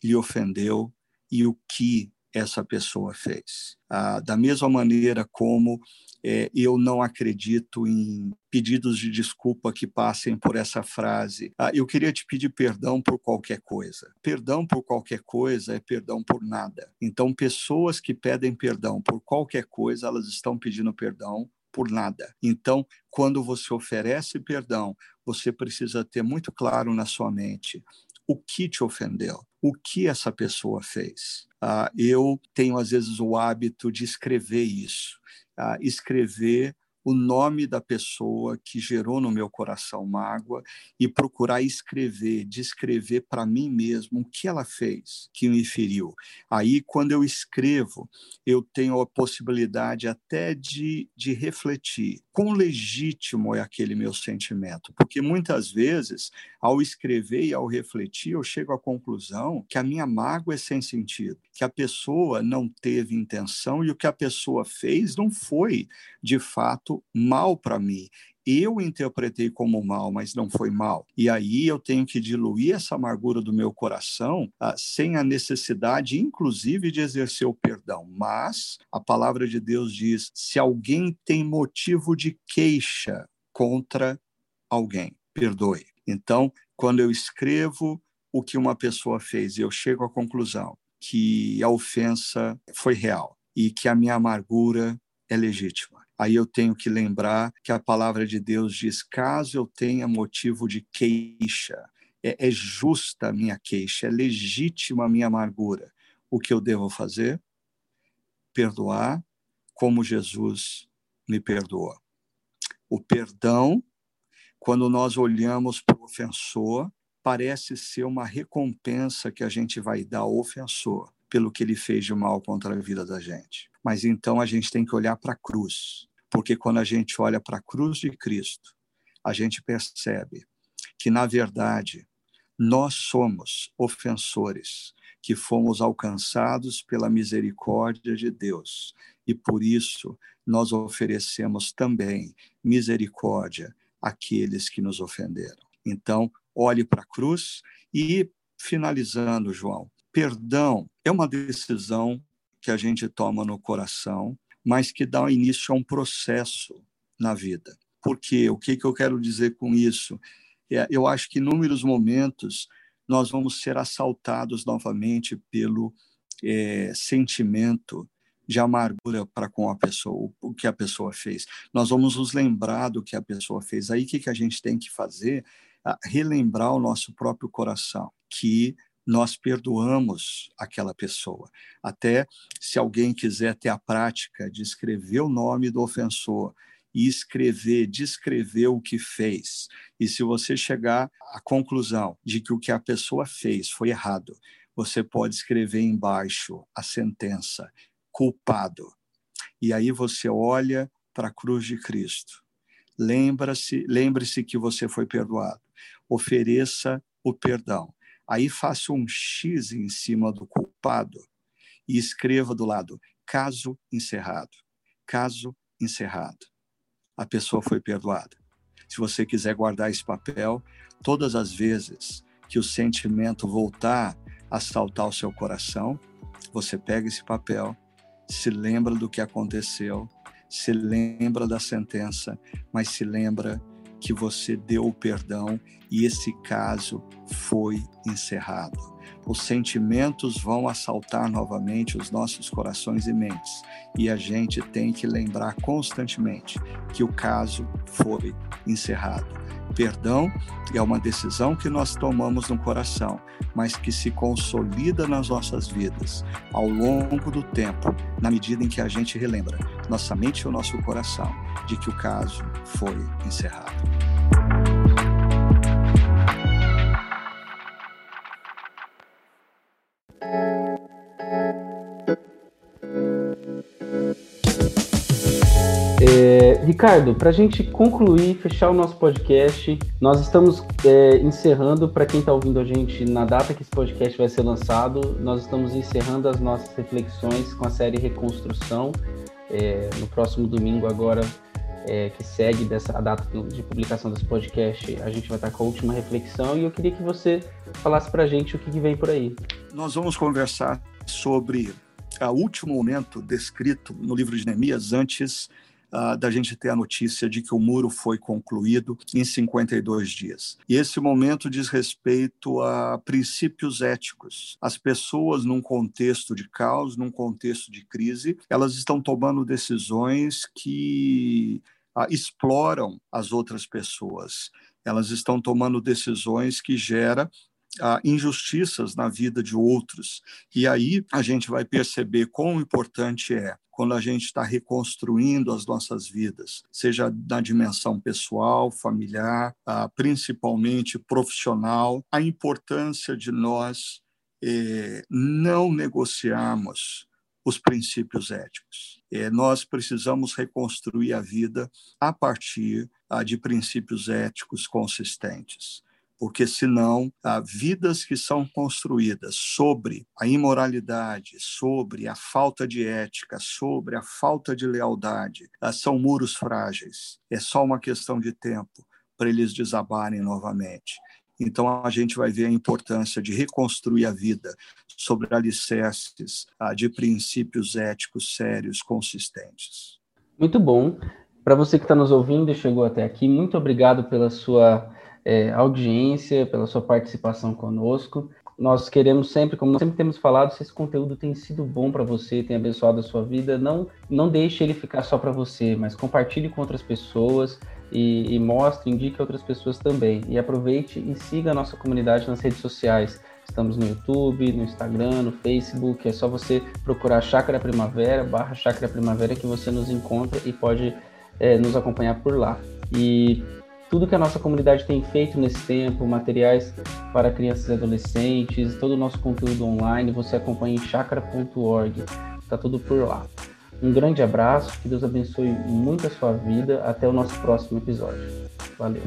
lhe ofendeu e o que essa pessoa fez. Ah, da mesma maneira como é, eu não acredito em pedidos de desculpa que passem por essa frase. Ah, eu queria te pedir perdão por qualquer coisa. Perdão por qualquer coisa é perdão por nada. Então, pessoas que pedem perdão por qualquer coisa, elas estão pedindo perdão por nada. Então, quando você oferece perdão, você precisa ter muito claro na sua mente o que te ofendeu, o que essa pessoa fez. Ah, eu tenho, às vezes, o hábito de escrever isso, ah, escrever o nome da pessoa que gerou no meu coração mágoa e procurar escrever, descrever para mim mesmo o que ela fez que me feriu. Aí, quando eu escrevo, eu tenho a possibilidade até de, de refletir quão legítimo é aquele meu sentimento, porque muitas vezes, ao escrever e ao refletir, eu chego à conclusão que a minha mágoa é sem sentido, que a pessoa não teve intenção e o que a pessoa fez não foi, de fato, mal para mim. Eu interpretei como mal, mas não foi mal. E aí eu tenho que diluir essa amargura do meu coração ah, sem a necessidade, inclusive, de exercer o perdão. Mas a palavra de Deus diz: se alguém tem motivo de queixa contra alguém, perdoe. Então, quando eu escrevo o que uma pessoa fez e eu chego à conclusão que a ofensa foi real e que a minha amargura é legítima aí eu tenho que lembrar que a palavra de Deus diz: caso eu tenha motivo de queixa, é, é justa a minha queixa, é legítima a minha amargura. O que eu devo fazer? Perdoar como Jesus me perdoou. O perdão, quando nós olhamos para o ofensor, parece ser uma recompensa que a gente vai dar ao ofensor pelo que ele fez de mal contra a vida da gente. Mas então a gente tem que olhar para a cruz, porque quando a gente olha para a cruz de Cristo, a gente percebe que, na verdade, nós somos ofensores, que fomos alcançados pela misericórdia de Deus, e por isso nós oferecemos também misericórdia àqueles que nos ofenderam. Então, olhe para a cruz e, finalizando, João, Perdão é uma decisão que a gente toma no coração, mas que dá início a um processo na vida. Por quê? O que, que eu quero dizer com isso? É, eu acho que em inúmeros momentos nós vamos ser assaltados novamente pelo é, sentimento de amargura para com a pessoa, o que a pessoa fez. Nós vamos nos lembrar do que a pessoa fez. Aí o que, que a gente tem que fazer? relembrar o nosso próprio coração, que nós perdoamos aquela pessoa. Até se alguém quiser ter a prática de escrever o nome do ofensor e escrever, descrever o que fez. E se você chegar à conclusão de que o que a pessoa fez foi errado, você pode escrever embaixo a sentença culpado. E aí você olha para a cruz de Cristo. Lembra-se, lembre-se que você foi perdoado. Ofereça o perdão Aí faça um X em cima do culpado e escreva do lado caso encerrado. Caso encerrado. A pessoa foi perdoada. Se você quiser guardar esse papel, todas as vezes que o sentimento voltar a saltar o seu coração, você pega esse papel, se lembra do que aconteceu, se lembra da sentença, mas se lembra que você deu o perdão e esse caso foi encerrado. Os sentimentos vão assaltar novamente os nossos corações e mentes, e a gente tem que lembrar constantemente que o caso foi encerrado. Perdão é uma decisão que nós tomamos no coração, mas que se consolida nas nossas vidas ao longo do tempo, na medida em que a gente relembra, nossa mente e o nosso coração, de que o caso foi encerrado. Ricardo, para a gente concluir, fechar o nosso podcast, nós estamos é, encerrando, para quem está ouvindo a gente na data que esse podcast vai ser lançado, nós estamos encerrando as nossas reflexões com a série Reconstrução. É, no próximo domingo, agora, é, que segue dessa a data de publicação desse podcast, a gente vai estar com a última reflexão e eu queria que você falasse para a gente o que, que vem por aí. Nós vamos conversar sobre o último momento descrito no livro de Neemias antes uh, da gente ter a notícia de que o muro foi concluído em 52 dias. E esse momento diz respeito a princípios éticos. As pessoas, num contexto de caos, num contexto de crise, elas estão tomando decisões que uh, exploram as outras pessoas. Elas estão tomando decisões que geram injustiças na vida de outros. E aí a gente vai perceber quão importante é quando a gente está reconstruindo as nossas vidas, seja na dimensão pessoal, familiar, ah, principalmente profissional, a importância de nós eh, não negociarmos os princípios éticos. Eh, nós precisamos reconstruir a vida a partir ah, de princípios éticos consistentes porque senão há vidas que são construídas sobre a imoralidade, sobre a falta de ética, sobre a falta de lealdade, ah, são muros frágeis. É só uma questão de tempo para eles desabarem novamente. Então, a gente vai ver a importância de reconstruir a vida sobre alicerces ah, de princípios éticos sérios, consistentes. Muito bom. Para você que está nos ouvindo e chegou até aqui, muito obrigado pela sua é, audiência, pela sua participação conosco. Nós queremos sempre, como sempre temos falado, se esse conteúdo tem sido bom para você, tem abençoado a sua vida, não, não deixe ele ficar só para você, mas compartilhe com outras pessoas e, e mostre, indique outras pessoas também. E aproveite e siga a nossa comunidade nas redes sociais. Estamos no YouTube, no Instagram, no Facebook. É só você procurar Chácara Primavera, barra Chácara Primavera, que você nos encontra e pode é, nos acompanhar por lá. E tudo que a nossa comunidade tem feito nesse tempo, materiais para crianças e adolescentes, todo o nosso conteúdo online, você acompanha em chakra.org. Está tudo por lá. Um grande abraço, que Deus abençoe muito a sua vida. Até o nosso próximo episódio. Valeu.